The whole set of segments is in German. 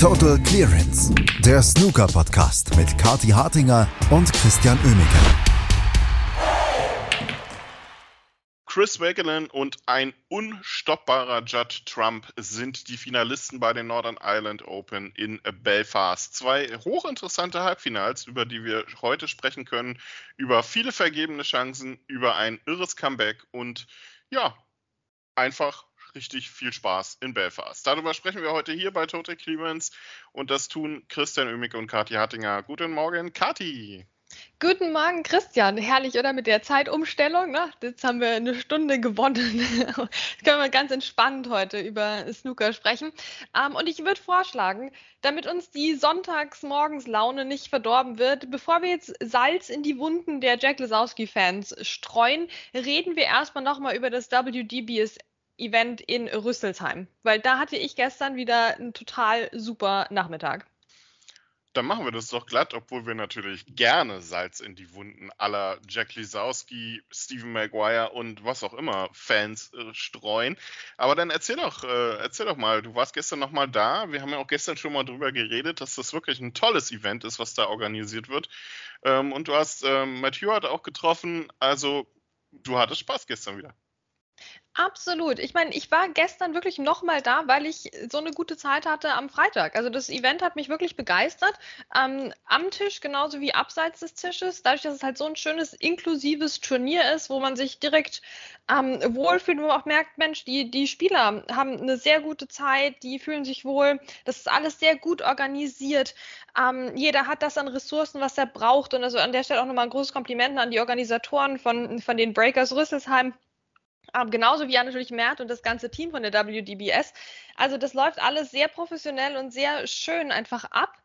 Total Clearance, der Snooker-Podcast mit Kati Hartinger und Christian Oemeke. Chris Wakelin und ein unstoppbarer Judd Trump sind die Finalisten bei den Northern Ireland Open in Belfast. Zwei hochinteressante Halbfinals, über die wir heute sprechen können, über viele vergebene Chancen, über ein irres Comeback und ja, einfach richtig viel Spaß in Belfast. Darüber sprechen wir heute hier bei Total Clearance und das tun Christian Oemicke und Kathi Hattinger. Guten Morgen, Kathi. Guten Morgen, Christian. Herrlich, oder? Mit der Zeitumstellung. Ne? Jetzt haben wir eine Stunde gewonnen. Jetzt können wir ganz entspannt heute über Snooker sprechen. Ähm, und ich würde vorschlagen, damit uns die Sonntagsmorgenslaune nicht verdorben wird, bevor wir jetzt Salz in die Wunden der Jack Lesowski-Fans streuen, reden wir erstmal nochmal über das WDBS Event in Rüsselsheim, weil da hatte ich gestern wieder einen total super Nachmittag. Dann machen wir das doch glatt, obwohl wir natürlich gerne Salz in die Wunden aller Jack Lisowski, Stephen Maguire und was auch immer Fans äh, streuen. Aber dann erzähl doch, äh, erzähl doch mal, du warst gestern noch mal da. Wir haben ja auch gestern schon mal drüber geredet, dass das wirklich ein tolles Event ist, was da organisiert wird. Ähm, und du hast ähm, Matt Hewitt auch getroffen. Also du hattest Spaß gestern wieder. Absolut. Ich meine, ich war gestern wirklich nochmal da, weil ich so eine gute Zeit hatte am Freitag. Also das Event hat mich wirklich begeistert. Ähm, am Tisch genauso wie abseits des Tisches. Dadurch, dass es halt so ein schönes inklusives Turnier ist, wo man sich direkt ähm, wohlfühlt, wo man auch merkt, Mensch, die, die Spieler haben eine sehr gute Zeit, die fühlen sich wohl. Das ist alles sehr gut organisiert. Ähm, jeder hat das an Ressourcen, was er braucht. Und also an der Stelle auch nochmal ein großes Kompliment an die Organisatoren von, von den Breakers Rüsselsheim ähm, genauso wie ja natürlich Mert und das ganze Team von der WDBS. Also das läuft alles sehr professionell und sehr schön einfach ab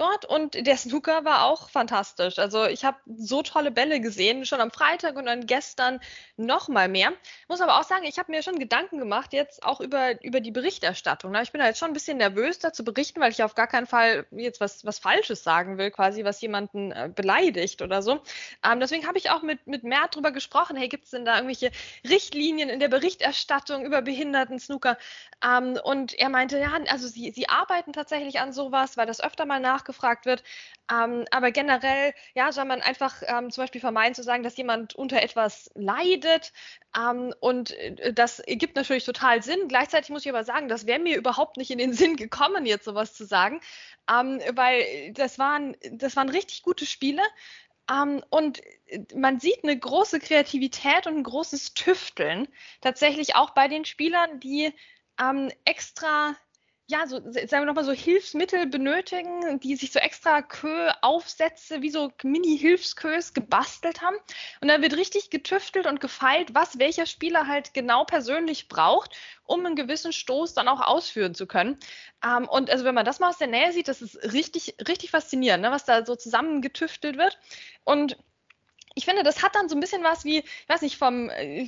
dort und der Snooker war auch fantastisch. Also ich habe so tolle Bälle gesehen, schon am Freitag und dann gestern noch mal mehr. Muss aber auch sagen, ich habe mir schon Gedanken gemacht jetzt auch über, über die Berichterstattung. Ich bin da jetzt schon ein bisschen nervös, da zu berichten, weil ich auf gar keinen Fall jetzt was, was Falsches sagen will, quasi was jemanden äh, beleidigt oder so. Ähm, deswegen habe ich auch mit, mit Mert drüber gesprochen, hey, gibt es denn da irgendwelche Richtlinien in der Berichterstattung über behinderten Snooker? Ähm, und er meinte, ja, also sie, sie arbeiten tatsächlich an sowas, weil das öfter mal nach nachgefragt wird. Ähm, aber generell, ja, soll man einfach ähm, zum Beispiel vermeiden zu sagen, dass jemand unter etwas leidet. Ähm, und äh, das gibt natürlich total Sinn. Gleichzeitig muss ich aber sagen, das wäre mir überhaupt nicht in den Sinn gekommen, jetzt sowas zu sagen, ähm, weil das waren, das waren richtig gute Spiele. Um, ähm, und äh, man sieht eine große Kreativität und ein großes Tüfteln tatsächlich auch bei den Spielern, die ähm, extra ja, so, sagen wir nochmal so Hilfsmittel benötigen, die sich so extra Kö-Aufsätze wie so Mini-Hilfskös gebastelt haben. Und dann wird richtig getüftelt und gefeilt, was welcher Spieler halt genau persönlich braucht, um einen gewissen Stoß dann auch ausführen zu können. Ähm, und also wenn man das mal aus der Nähe sieht, das ist richtig, richtig faszinierend, ne, was da so zusammengetüftelt wird. Und ich finde, das hat dann so ein bisschen was wie, ich weiß nicht, vom, äh,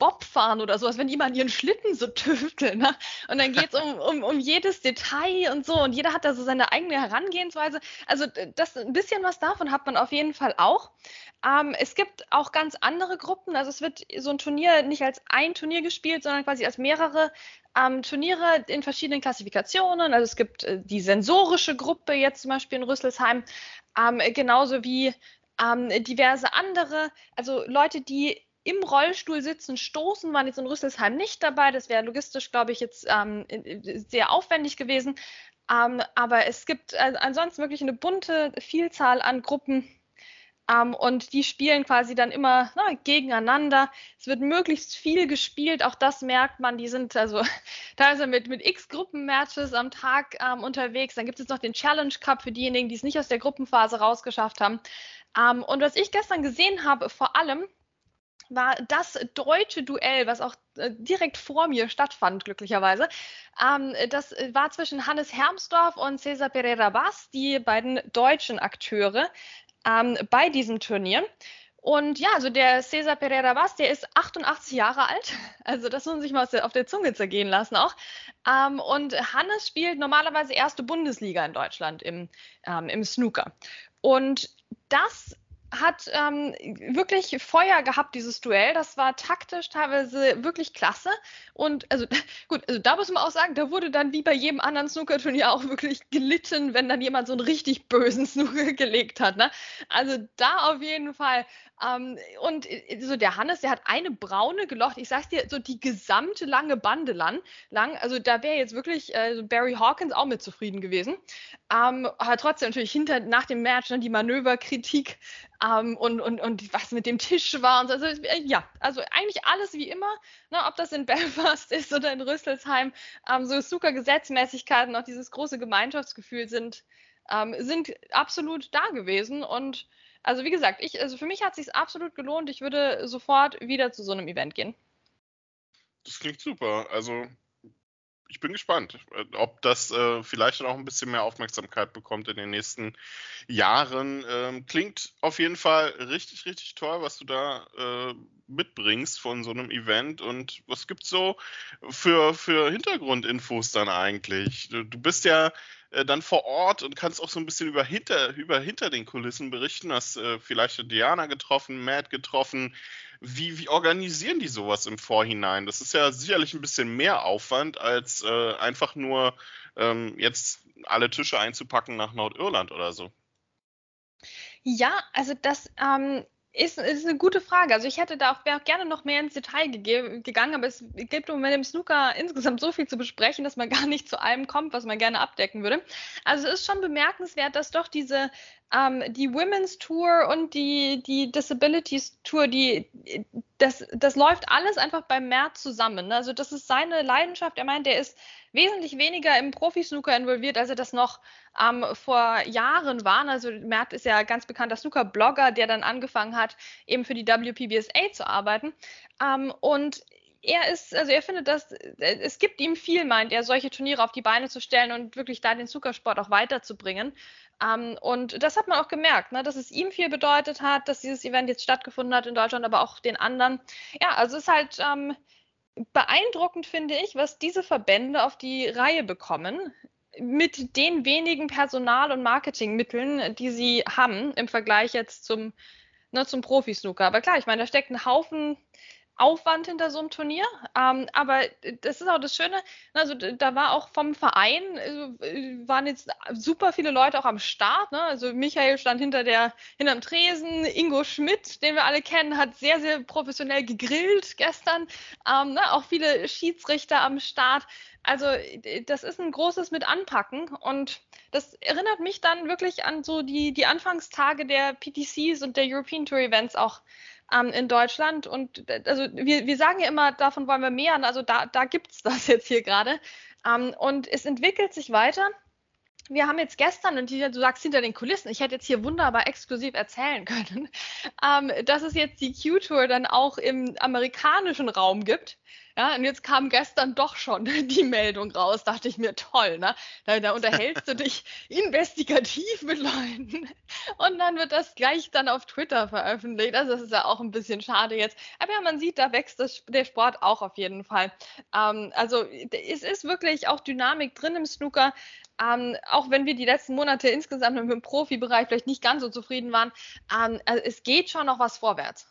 vom Bobfahren oder sowas, wenn die mal ihren Schlitten so tüfteln. Ne? Und dann geht es um, um, um jedes Detail und so. Und jeder hat da so seine eigene Herangehensweise. Also das ein bisschen was davon hat man auf jeden Fall auch. Ähm, es gibt auch ganz andere Gruppen. Also es wird so ein Turnier nicht als ein Turnier gespielt, sondern quasi als mehrere ähm, Turniere in verschiedenen Klassifikationen. Also es gibt äh, die sensorische Gruppe jetzt zum Beispiel in Rüsselsheim, ähm, genauso wie ähm, diverse andere, also Leute, die im Rollstuhl sitzen, stoßen, waren jetzt in Rüsselsheim nicht dabei. Das wäre logistisch, glaube ich, jetzt ähm, sehr aufwendig gewesen. Ähm, aber es gibt äh, ansonsten wirklich eine bunte Vielzahl an Gruppen. Ähm, und die spielen quasi dann immer na, gegeneinander. Es wird möglichst viel gespielt, auch das merkt man. Die sind also teilweise mit, mit x Gruppenmatches am Tag ähm, unterwegs. Dann gibt es noch den Challenge Cup für diejenigen, die es nicht aus der Gruppenphase rausgeschafft haben. Ähm, und was ich gestern gesehen habe, vor allem, war das deutsche Duell, was auch äh, direkt vor mir stattfand, glücklicherweise. Ähm, das war zwischen Hannes Hermsdorf und Cesar Pereira Bass, die beiden deutschen Akteure ähm, bei diesem Turnier. Und ja, also der Cesar Pereira Bass, der ist 88 Jahre alt. Also das muss man sich mal auf der Zunge zergehen lassen auch. Ähm, und Hannes spielt normalerweise erste Bundesliga in Deutschland im, ähm, im Snooker. Und das hat ähm, wirklich Feuer gehabt, dieses Duell. Das war taktisch teilweise wirklich klasse. Und also gut, also da muss man auch sagen, da wurde dann wie bei jedem anderen Snooker-Turnier auch wirklich gelitten, wenn dann jemand so einen richtig bösen Snooker gelegt hat. Ne? Also da auf jeden Fall. Ähm, und äh, so der Hannes, der hat eine braune gelocht. Ich sag's dir, so die gesamte lange Bande lang. also da wäre jetzt wirklich äh, Barry Hawkins auch mit zufrieden gewesen. Ähm, aber trotzdem natürlich hinter nach dem Match ne, die Manöverkritik ähm, und, und, und was mit dem Tisch war und so. Also, äh, ja, also eigentlich alles wie immer, ne, ob das in Belfast ist oder in Rüsselsheim, ähm, so super Gesetzmäßigkeiten, auch dieses große Gemeinschaftsgefühl sind, ähm, sind absolut da gewesen und also wie gesagt, ich, also für mich hat es sich absolut gelohnt. Ich würde sofort wieder zu so einem Event gehen. Das klingt super. Also ich bin gespannt, äh, ob das äh, vielleicht auch ein bisschen mehr Aufmerksamkeit bekommt in den nächsten Jahren. Ähm, klingt auf jeden Fall richtig, richtig toll, was du da äh, mitbringst von so einem Event. Und was gibt es so für, für Hintergrundinfos dann eigentlich? Du, du bist ja äh, dann vor Ort und kannst auch so ein bisschen über hinter, über hinter den Kulissen berichten. Hast äh, vielleicht Diana getroffen, Matt getroffen. Wie, wie organisieren die sowas im Vorhinein? Das ist ja sicherlich ein bisschen mehr Aufwand, als äh, einfach nur ähm, jetzt alle Tische einzupacken nach Nordirland oder so. Ja, also das ähm, ist, ist eine gute Frage. Also ich hätte da auch, auch gerne noch mehr ins Detail gegangen, aber es gibt im Moment im Snooker insgesamt so viel zu besprechen, dass man gar nicht zu allem kommt, was man gerne abdecken würde. Also es ist schon bemerkenswert, dass doch diese ähm, die Women's Tour und die, die Disabilities Tour, die, das, das läuft alles einfach beim März zusammen. Ne? Also das ist seine Leidenschaft. Er meint, er ist wesentlich weniger im Profi-Snooker involviert, als er das noch ähm, vor Jahren war. Also Mert ist ja ganz bekannter Snooker-Blogger, der dann angefangen hat, eben für die WPBSA zu arbeiten. Ähm, und er ist, also er findet, dass es gibt ihm viel, meint er, solche Turniere auf die Beine zu stellen und wirklich da den Zuckersport auch weiterzubringen. Ähm, und das hat man auch gemerkt, ne, dass es ihm viel bedeutet hat, dass dieses Event jetzt stattgefunden hat in Deutschland, aber auch den anderen. Ja, also es ist halt ähm, beeindruckend, finde ich, was diese Verbände auf die Reihe bekommen mit den wenigen Personal- und Marketingmitteln, die sie haben im Vergleich jetzt zum, ne, zum Profi-Snooker. Aber klar, ich meine, da steckt ein Haufen Aufwand hinter so einem Turnier. Ähm, aber das ist auch das Schöne, also da war auch vom Verein, äh, waren jetzt super viele Leute auch am Start. Ne? Also Michael stand hinter der, hinterm Tresen, Ingo Schmidt, den wir alle kennen, hat sehr, sehr professionell gegrillt gestern. Ähm, ne? Auch viele Schiedsrichter am Start. Also das ist ein großes mit Anpacken und das erinnert mich dann wirklich an so die, die Anfangstage der PTCs und der European Tour Events auch ähm, in Deutschland. Und also wir, wir sagen ja immer, davon wollen wir mehr. Also da, da gibt es das jetzt hier gerade. Ähm, und es entwickelt sich weiter. Wir haben jetzt gestern, und du sagst hinter den Kulissen, ich hätte jetzt hier wunderbar exklusiv erzählen können, ähm, dass es jetzt die Q-Tour dann auch im amerikanischen Raum gibt. Ja, und jetzt kam gestern doch schon die Meldung raus, dachte ich mir, toll, ne? Da, da unterhältst du dich investigativ mit Leuten und dann wird das gleich dann auf Twitter veröffentlicht. Also das ist ja auch ein bisschen schade jetzt. Aber ja, man sieht, da wächst das, der Sport auch auf jeden Fall. Ähm, also es ist wirklich auch Dynamik drin im Snooker. Ähm, auch wenn wir die letzten Monate insgesamt im Profibereich vielleicht nicht ganz so zufrieden waren, ähm, also es geht schon noch was vorwärts.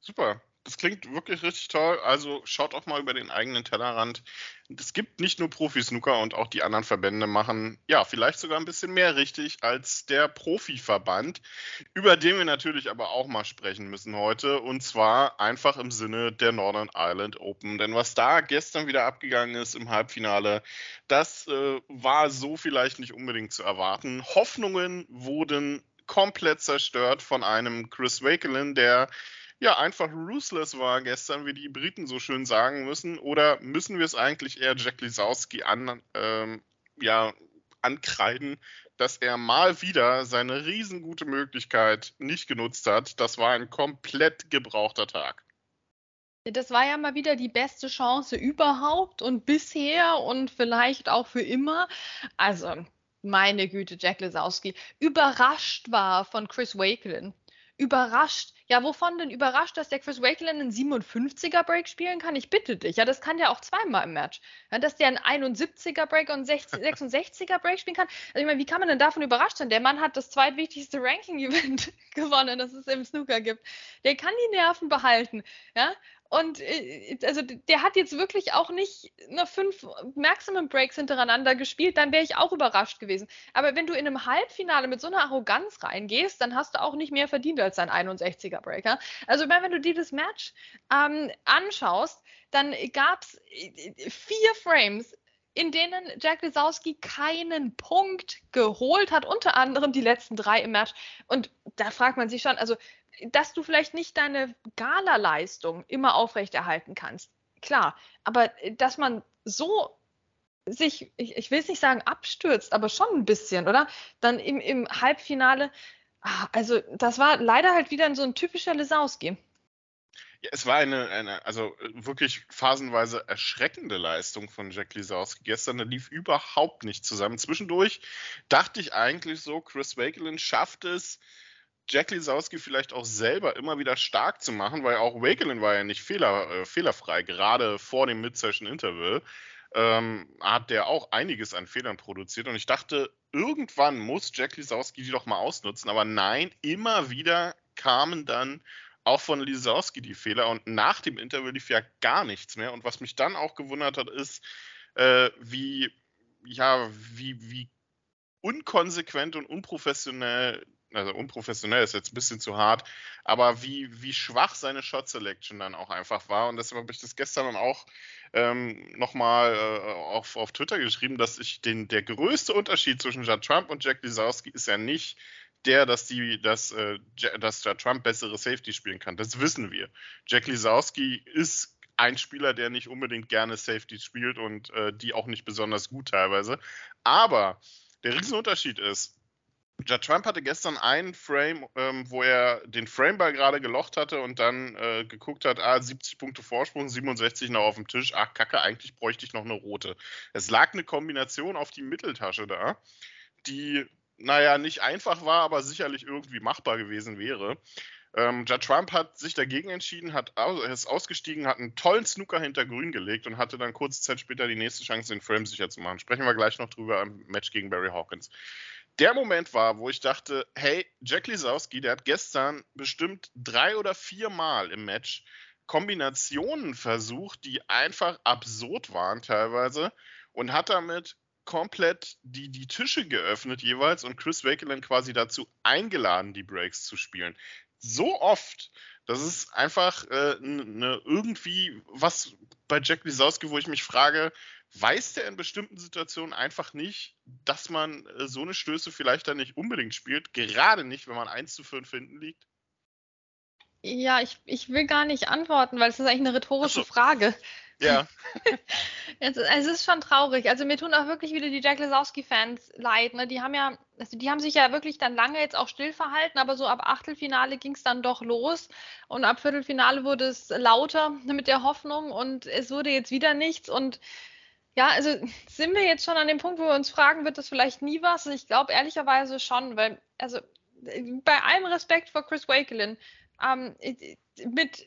Super das klingt wirklich richtig toll. Also schaut auch mal über den eigenen Tellerrand. Es gibt nicht nur Profi-Snooker und auch die anderen Verbände machen ja vielleicht sogar ein bisschen mehr richtig als der Profiverband, über den wir natürlich aber auch mal sprechen müssen heute. Und zwar einfach im Sinne der Northern Ireland Open. Denn was da gestern wieder abgegangen ist im Halbfinale, das äh, war so vielleicht nicht unbedingt zu erwarten. Hoffnungen wurden komplett zerstört von einem Chris Wakelin, der ja, einfach ruthless war gestern, wie die Briten so schön sagen müssen? Oder müssen wir es eigentlich eher Jack Lisowski an, ähm, ja, ankreiden, dass er mal wieder seine riesengute Möglichkeit nicht genutzt hat? Das war ein komplett gebrauchter Tag. Das war ja mal wieder die beste Chance überhaupt und bisher und vielleicht auch für immer. Also, meine Güte, Jack Lisowski überrascht war von Chris Wakelin überrascht. Ja, wovon denn überrascht, dass der Chris Wakelin einen 57er Break spielen kann? Ich bitte dich. Ja, das kann der auch zweimal im Match. Ja, dass der einen 71er Break und 60, 66er Break spielen kann. Also ich meine, wie kann man denn davon überrascht sein? Der Mann hat das zweitwichtigste Ranking-Event gewonnen, das es im Snooker gibt. Der kann die Nerven behalten. Ja, und äh, also der hat jetzt wirklich auch nicht nur fünf Maximum Breaks hintereinander gespielt, dann wäre ich auch überrascht gewesen. Aber wenn du in einem Halbfinale mit so einer Arroganz reingehst, dann hast du auch nicht mehr verdient als dein 61er Breaker. Also wenn du dir das Match ähm, anschaust, dann gab es äh, vier Frames, in denen Jack Lisowski keinen Punkt geholt hat, unter anderem die letzten drei im Match. Und da fragt man sich schon, also dass du vielleicht nicht deine Gala-Leistung immer aufrechterhalten kannst. Klar, aber äh, dass man so sich, ich, ich will es nicht sagen abstürzt, aber schon ein bisschen, oder? Dann im, im Halbfinale, ah, also das war leider halt wieder so ein typischer Lesowski. Ja, es war eine, eine, also äh, wirklich phasenweise erschreckende Leistung von Jack Lisowski. Gestern da lief überhaupt nicht zusammen. Zwischendurch dachte ich eigentlich so, Chris Wakelin schafft es, Jack Lisowski vielleicht auch selber immer wieder stark zu machen, weil auch Wakelin war ja nicht fehler, äh, fehlerfrei, gerade vor dem Mid-Session-Interval. Ähm, hat der auch einiges an Fehlern produziert. Und ich dachte, irgendwann muss Jack Lisowski die doch mal ausnutzen, aber nein, immer wieder kamen dann auch von Lisowski die Fehler. Und nach dem Interval lief ja gar nichts mehr. Und was mich dann auch gewundert hat, ist, äh, wie, ja, wie, wie unkonsequent und unprofessionell also unprofessionell ist jetzt ein bisschen zu hart, aber wie, wie schwach seine Shot Selection dann auch einfach war. Und deshalb habe ich das gestern dann auch ähm, nochmal äh, auf, auf Twitter geschrieben, dass ich den, der größte Unterschied zwischen Judd Trump und Jack Lisowski ist ja nicht der, dass die, dass, äh, dass Judd Trump bessere Safety spielen kann. Das wissen wir. Jack Lisowski ist ein Spieler, der nicht unbedingt gerne Safety spielt und äh, die auch nicht besonders gut teilweise. Aber der Riesenunterschied ist, Judd Trump hatte gestern einen Frame, ähm, wo er den Frameball gerade gelocht hatte und dann äh, geguckt hat, ah, 70 Punkte Vorsprung, 67 noch auf dem Tisch, ach kacke, eigentlich bräuchte ich noch eine rote. Es lag eine Kombination auf die Mitteltasche da, die, naja, nicht einfach war, aber sicherlich irgendwie machbar gewesen wäre. Ähm, Judd Trump hat sich dagegen entschieden, hat aus, ist ausgestiegen, hat einen tollen Snooker hinter Grün gelegt und hatte dann kurze Zeit später die nächste Chance, den Frame sicher zu machen. Sprechen wir gleich noch drüber im Match gegen Barry Hawkins der Moment war, wo ich dachte, hey, Jack Lisowski, der hat gestern bestimmt drei oder vier Mal im Match Kombinationen versucht, die einfach absurd waren teilweise und hat damit komplett die, die Tische geöffnet jeweils und Chris Wakeland quasi dazu eingeladen, die Breaks zu spielen. So oft, das ist einfach äh, ne, irgendwie was bei Jack Lisowski, wo ich mich frage, weiß der in bestimmten Situationen einfach nicht, dass man äh, so eine Stöße vielleicht dann nicht unbedingt spielt, gerade nicht, wenn man 1 zu 5 hinten liegt? Ja, ich, ich will gar nicht antworten, weil es ist eigentlich eine rhetorische so. Frage. Ja. es, es, ist schon traurig. Also mir tun auch wirklich wieder die Jack Lesowski-Fans leid. Ne? Die haben ja, also die haben sich ja wirklich dann lange jetzt auch still verhalten, aber so ab Achtelfinale ging es dann doch los und ab Viertelfinale wurde es lauter mit der Hoffnung und es wurde jetzt wieder nichts und ja, also sind wir jetzt schon an dem Punkt, wo wir uns fragen, wird das vielleicht nie was? Ich glaube ehrlicherweise schon, weil, also bei allem Respekt vor Chris Wakelin, ähm, mit,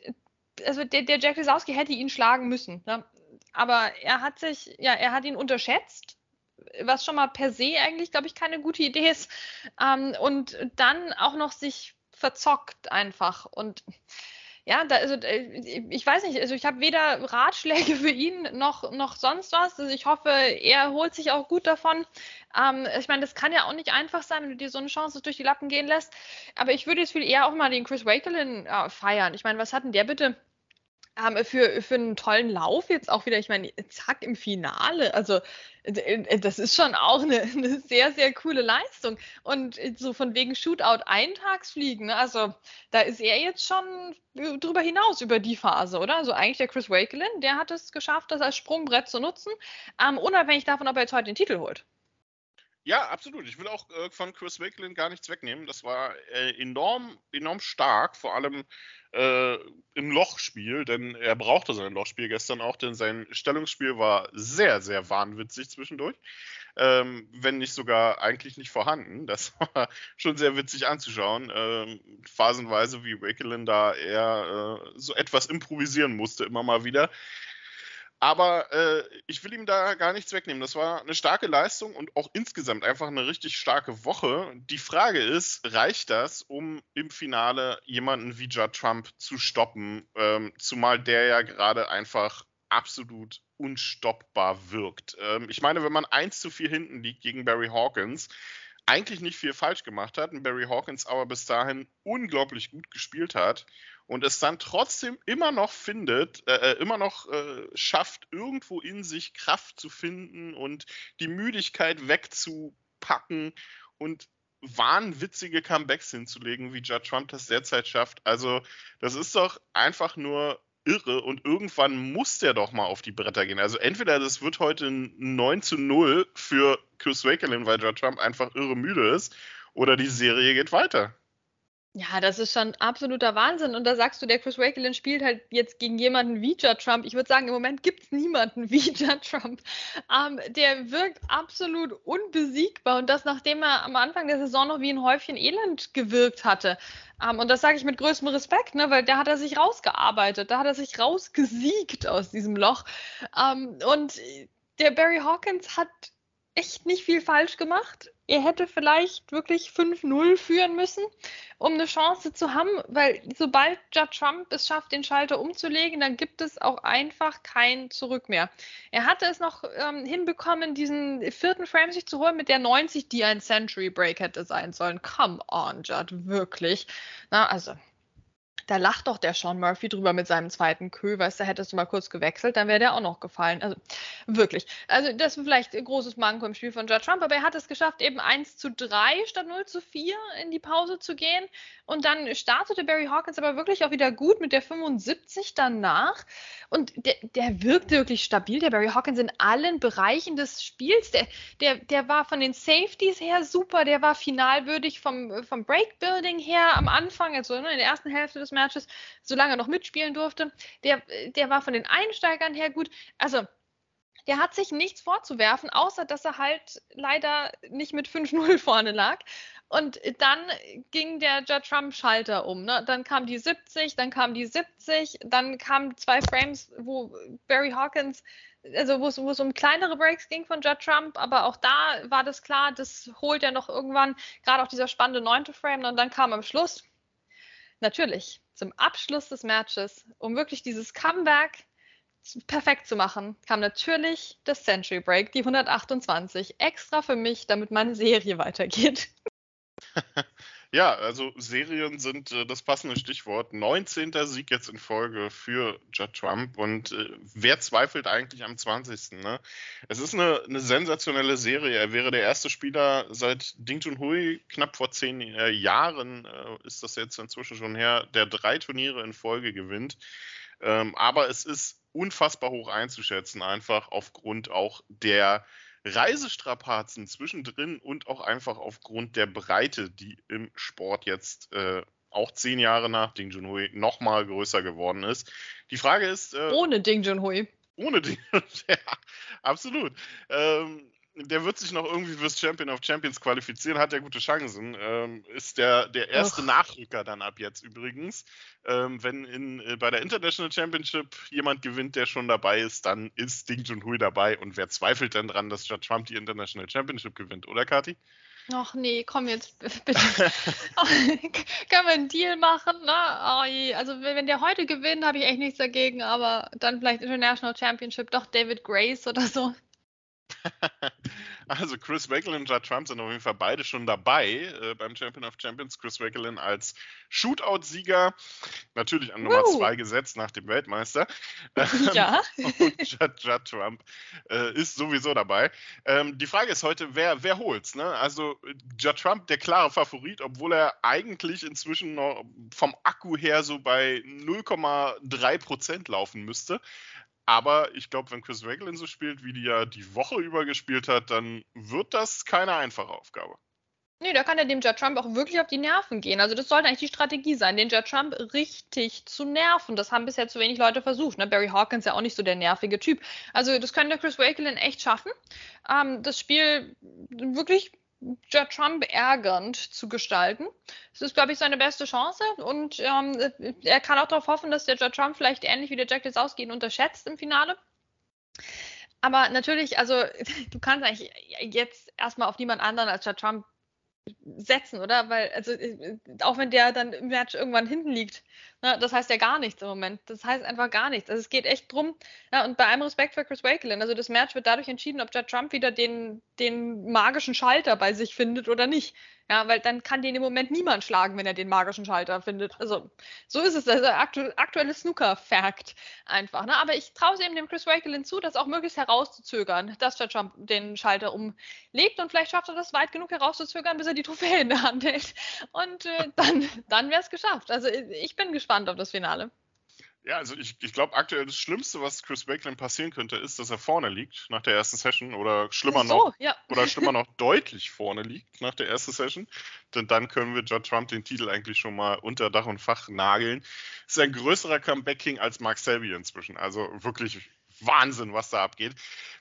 also der, der Jack Lisowski hätte ihn schlagen müssen, ne? aber er hat sich, ja, er hat ihn unterschätzt, was schon mal per se eigentlich, glaube ich, keine gute Idee ist, ähm, und dann auch noch sich verzockt einfach und ja, da, also äh, ich weiß nicht, also ich habe weder Ratschläge für ihn noch, noch sonst was. Also ich hoffe, er holt sich auch gut davon. Ähm, ich meine, das kann ja auch nicht einfach sein, wenn du dir so eine Chance durch die Lappen gehen lässt. Aber ich würde jetzt viel eher auch mal den Chris Wakelin äh, feiern. Ich meine, was hat denn der bitte ähm, für, für einen tollen Lauf jetzt auch wieder, ich meine, zack, im Finale. Also, äh, das ist schon auch eine, eine, sehr, sehr coole Leistung. Und so von wegen Shootout Eintagsfliegen, ne? also da ist er jetzt schon drüber hinaus über die Phase, oder? Also eigentlich der Chris Wakelin, der hat es geschafft, das als Sprungbrett zu nutzen, ähm, unabhängig davon, ob er jetzt heute den Titel holt. Ja, absolut. Ich will auch äh, von Chris Wakelin gar nichts wegnehmen. Das war äh, enorm, enorm stark, vor allem äh, im Lochspiel, denn er brauchte sein Lochspiel gestern auch, denn sein Stellungsspiel war sehr, sehr wahnwitzig zwischendurch. Ähm, wenn nicht sogar eigentlich nicht vorhanden. Das war schon sehr witzig anzuschauen. Ähm, phasenweise, wie Wakelin da eher äh, so etwas improvisieren musste, immer mal wieder. Aber äh, ich will ihm da gar nichts wegnehmen. Das war eine starke Leistung und auch insgesamt einfach eine richtig starke Woche. Die Frage ist, reicht das, um im Finale jemanden wie Judd Trump zu stoppen? Ähm, zumal der ja gerade einfach absolut unstoppbar wirkt. Ähm, ich meine, wenn man 1 zu 4 hinten liegt gegen Barry Hawkins, eigentlich nicht viel falsch gemacht hat, und Barry Hawkins aber bis dahin unglaublich gut gespielt hat und es dann trotzdem immer noch findet, äh, äh, immer noch äh, schafft, irgendwo in sich Kraft zu finden und die Müdigkeit wegzupacken und wahnwitzige Comebacks hinzulegen, wie Judd Trump das derzeit schafft. Also, das ist doch einfach nur irre und irgendwann muss der doch mal auf die Bretter gehen. Also entweder das wird heute ein 9 zu 0 für Chris Wakelin, weil Judd Trump einfach irre müde ist, oder die Serie geht weiter. Ja, das ist schon absoluter Wahnsinn. Und da sagst du, der Chris Wakelin spielt halt jetzt gegen jemanden wie Judd Trump. Ich würde sagen, im Moment gibt es niemanden wie Judd Trump. Ähm, der wirkt absolut unbesiegbar. Und das, nachdem er am Anfang der Saison noch wie ein Häufchen Elend gewirkt hatte. Ähm, und das sage ich mit größtem Respekt, ne, weil da hat er sich rausgearbeitet. Da hat er sich rausgesiegt aus diesem Loch. Ähm, und der Barry Hawkins hat echt nicht viel falsch gemacht. Er hätte vielleicht wirklich 5-0 führen müssen, um eine Chance zu haben, weil sobald Judd Trump es schafft, den Schalter umzulegen, dann gibt es auch einfach kein Zurück mehr. Er hatte es noch ähm, hinbekommen, diesen vierten Frame sich zu holen mit der 90, die ein Century Break hätte sein sollen. Come on, Judd, wirklich. Na, also da lacht doch der Sean Murphy drüber mit seinem zweiten Kö, weißt du, hättest du mal kurz gewechselt, dann wäre der auch noch gefallen. Also wirklich. Also das ist vielleicht ein großes Manko im Spiel von Judge Trump, aber er hat es geschafft, eben 1 zu 3 statt 0 zu 4 in die Pause zu gehen. Und dann startete Barry Hawkins aber wirklich auch wieder gut mit der 75 danach. Und der, der wirkte wirklich stabil, der Barry Hawkins in allen Bereichen des Spiels. Der, der, der war von den Safeties her super, der war finalwürdig vom, vom Breakbuilding her am Anfang, also ne, in der ersten Hälfte des Matches, solange er noch mitspielen durfte. Der, der war von den Einsteigern her gut. Also, der hat sich nichts vorzuwerfen, außer dass er halt leider nicht mit 5-0 vorne lag. Und dann ging der Judd Trump-Schalter um. Ne? Dann kam die 70, dann kam die 70, dann kamen zwei Frames, wo Barry Hawkins, also wo es um kleinere Breaks ging von Judd Trump, aber auch da war das klar, das holt er noch irgendwann, gerade auch dieser spannende neunte Frame. Und dann kam am Schluss, natürlich, zum Abschluss des Matches, um wirklich dieses Comeback perfekt zu machen, kam natürlich das Century Break, die 128, extra für mich, damit meine Serie weitergeht. ja, also Serien sind äh, das passende Stichwort. 19. Sieg jetzt in Folge für Judd Trump und äh, wer zweifelt eigentlich am 20. Ne? Es ist eine, eine, sensationelle Serie. Er wäre der erste Spieler seit Ding Junhui, knapp vor zehn äh, Jahren äh, ist das jetzt inzwischen schon her, der drei Turniere in Folge gewinnt. Ähm, aber es ist unfassbar hoch einzuschätzen, einfach aufgrund auch der Reisestrapazen zwischendrin und auch einfach aufgrund der Breite, die im Sport jetzt äh, auch zehn Jahre nach Ding Junhui nochmal größer geworden ist. Die Frage ist. Äh, ohne Ding Junhui. Ohne Ding, ja, absolut. Ähm, der wird sich noch irgendwie fürs Champion of Champions qualifizieren, hat ja gute Chancen. Ähm, ist der, der erste Och. Nachrücker dann ab jetzt übrigens. Ähm, wenn in, äh, bei der International Championship jemand gewinnt, der schon dabei ist, dann ist Ding Junhui dabei. Und wer zweifelt denn dran, dass Judd Trump die International Championship gewinnt, oder Kati? Ach nee, komm jetzt bitte. Können wir einen Deal machen? Ne? Oh also wenn der heute gewinnt, habe ich echt nichts dagegen, aber dann vielleicht International Championship, doch David Grace oder so. Also Chris Wakelin und Judd Trump sind auf jeden Fall beide schon dabei äh, beim Champion of Champions. Chris Wakelin als Shootout-Sieger, natürlich an Nummer 2 gesetzt nach dem Weltmeister. Ja. und Judd, Judd Trump äh, ist sowieso dabei. Ähm, die Frage ist heute, wer, wer holt's? Ne? Also Judd Trump, der klare Favorit, obwohl er eigentlich inzwischen noch vom Akku her so bei 0,3 Prozent laufen müsste. Aber ich glaube, wenn Chris Wakelin so spielt, wie die ja die Woche über gespielt hat, dann wird das keine einfache Aufgabe. Nee, da kann er dem Judd Trump auch wirklich auf die Nerven gehen. Also das sollte eigentlich die Strategie sein, den Judd Trump richtig zu nerven. Das haben bisher zu wenig Leute versucht. Ne? Barry Hawkins ist ja auch nicht so der nervige Typ. Also das könnte Chris Wakelin echt schaffen. Ähm, das Spiel wirklich Trump ärgernd zu gestalten. Das ist, glaube ich, seine beste Chance. Und ähm, er kann auch darauf hoffen, dass der Judd Trump vielleicht ähnlich wie der Jack Lesowski ihn unterschätzt im Finale. Aber natürlich, also du kannst eigentlich jetzt erstmal auf niemand anderen als Judd Trump setzen, oder? Weil, also, äh, auch wenn der dann im Match irgendwann hinten liegt, ne, das heißt ja gar nichts im Moment. Das heißt einfach gar nichts. Also, es geht echt drum, ja, und bei allem Respekt für Chris Wakelin, also das Match wird dadurch entschieden, ob Judd Trump wieder den, den magischen Schalter bei sich findet oder nicht. Ja, weil dann kann den im Moment niemand schlagen, wenn er den magischen Schalter findet. Also, so ist es. Also, aktu aktuelles Snooker-Fact einfach. Ne? Aber ich traue es eben dem Chris Wakelin zu, das auch möglichst herauszuzögern, dass Judd Trump den Schalter umlegt und vielleicht schafft er das weit genug herauszuzögern, bis er die Trophäe in der Hand hält. Und äh, dann, dann wäre es geschafft. Also, ich bin gespannt auf das Finale. Ja, also ich, ich glaube aktuell das Schlimmste, was Chris Wakelin passieren könnte, ist, dass er vorne liegt nach der ersten Session oder schlimmer so, noch ja. oder schlimmer noch deutlich vorne liegt nach der ersten Session. Denn dann können wir Judd Trump den Titel eigentlich schon mal unter Dach und Fach nageln. Ist ein größerer Comeback-King als Mark Selby inzwischen. Also wirklich Wahnsinn, was da abgeht.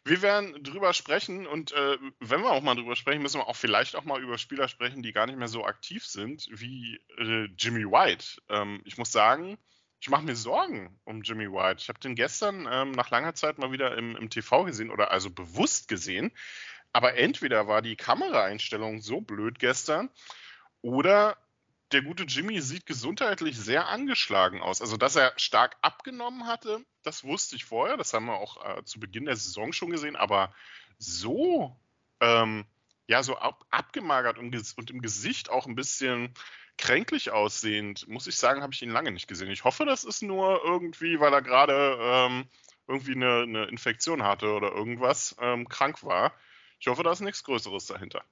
Wir werden drüber sprechen und äh, wenn wir auch mal drüber sprechen, müssen wir auch vielleicht auch mal über Spieler sprechen, die gar nicht mehr so aktiv sind wie äh, Jimmy White. Ähm, ich muss sagen, ich mache mir Sorgen um Jimmy White. Ich habe den gestern ähm, nach langer Zeit mal wieder im, im TV gesehen oder also bewusst gesehen. Aber entweder war die Kameraeinstellung so blöd gestern oder der gute Jimmy sieht gesundheitlich sehr angeschlagen aus. Also, dass er stark abgenommen hatte, das wusste ich vorher. Das haben wir auch äh, zu Beginn der Saison schon gesehen. Aber so, ähm, ja, so ab, abgemagert und, und, im Gesicht auch ein bisschen kränklich aussehend, muss ich sagen, habe ich ihn lange nicht gesehen. Ich hoffe, das ist nur irgendwie, weil er gerade ähm, irgendwie eine, eine, Infektion hatte oder irgendwas, ähm, krank war. Ich hoffe, da ist nichts Größeres dahinter.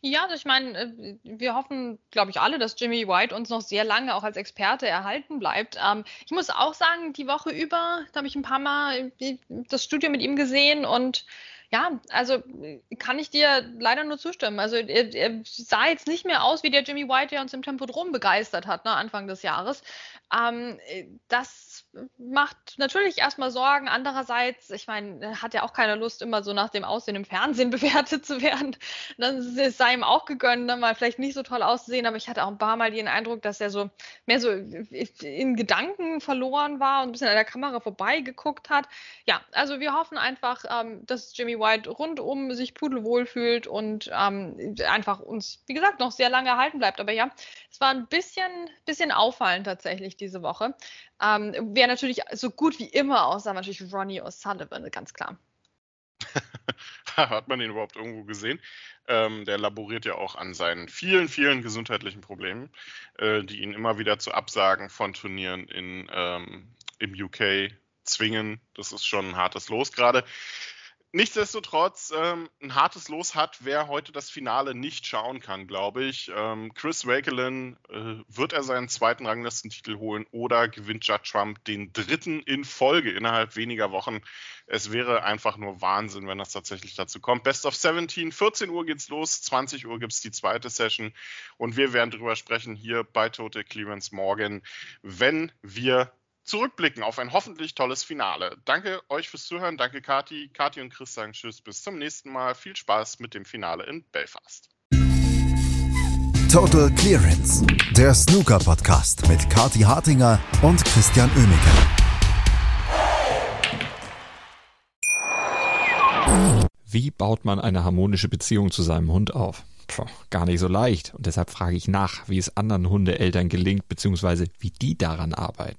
Ja, also ich meine, äh, wir hoffen, glaube ich, alle, dass Jimmy White uns noch sehr lange auch als Experte erhalten bleibt. Ähm, ich muss auch sagen, die Woche über, da habe ich ein paar Mal das Studio mit ihm gesehen und ja, also kann ich dir leider nur zustimmen. Also er, er, sah jetzt nicht mehr aus wie der Jimmy White, der uns im Tempodrom begeistert hat, ne, Anfang des Jahres. Ähm, das macht natürlich erstmal Sorgen. Andererseits, ich meine, hat ja auch keine Lust, immer so nach dem Aussehen im Fernsehen bewertet zu werden. Dann sei ihm auch gegönnt, dann mal vielleicht nicht so toll auszusehen, aber ich hatte auch ein paar Mal den Eindruck, dass er so mehr so in Gedanken verloren war und ein bisschen an der Kamera vorbeigeguckt hat. Ja, also wir hoffen einfach, ähm, dass Jimmy White rundum sich pudelwohl fühlt und ähm, einfach uns, wie gesagt, noch sehr lange erhalten bleibt. Aber ja, es war ein bisschen, bisschen auffallend tatsächlich diese Woche. Ähm, wer natürlich so gut wie immer aussah, natürlich Ronnie O'Sullivan, ganz klar. Hat man ihn überhaupt irgendwo gesehen? Ähm, der laboriert ja auch an seinen vielen, vielen gesundheitlichen Problemen, äh, die ihn immer wieder zu Absagen von Turnieren in, ähm, im UK zwingen. Das ist schon ein hartes Los gerade. Nichtsdestotrotz ähm, ein hartes Los hat, wer heute das Finale nicht schauen kann, glaube ich. Ähm, Chris Wakelin, äh, wird er seinen zweiten Ranglistentitel holen oder gewinnt Judd Trump den dritten in Folge innerhalb weniger Wochen? Es wäre einfach nur Wahnsinn, wenn das tatsächlich dazu kommt. Best of 17, 14 Uhr geht's los, 20 Uhr gibt's die zweite Session und wir werden drüber sprechen hier bei Total Clearance morgen, wenn wir zurückblicken auf ein hoffentlich tolles Finale. Danke euch fürs Zuhören. Danke, Kati. Kati und Chris sagen Tschüss. Bis zum nächsten Mal. Viel Spaß mit dem Finale in Belfast. Total Clearance, der Snooker-Podcast mit Kati Hartinger und Christian Oemeke. Wie baut man eine harmonische Beziehung zu seinem Hund auf? Puh, gar nicht so leicht. Und deshalb frage ich nach, wie es anderen Hundeeltern gelingt, beziehungsweise wie die daran arbeiten.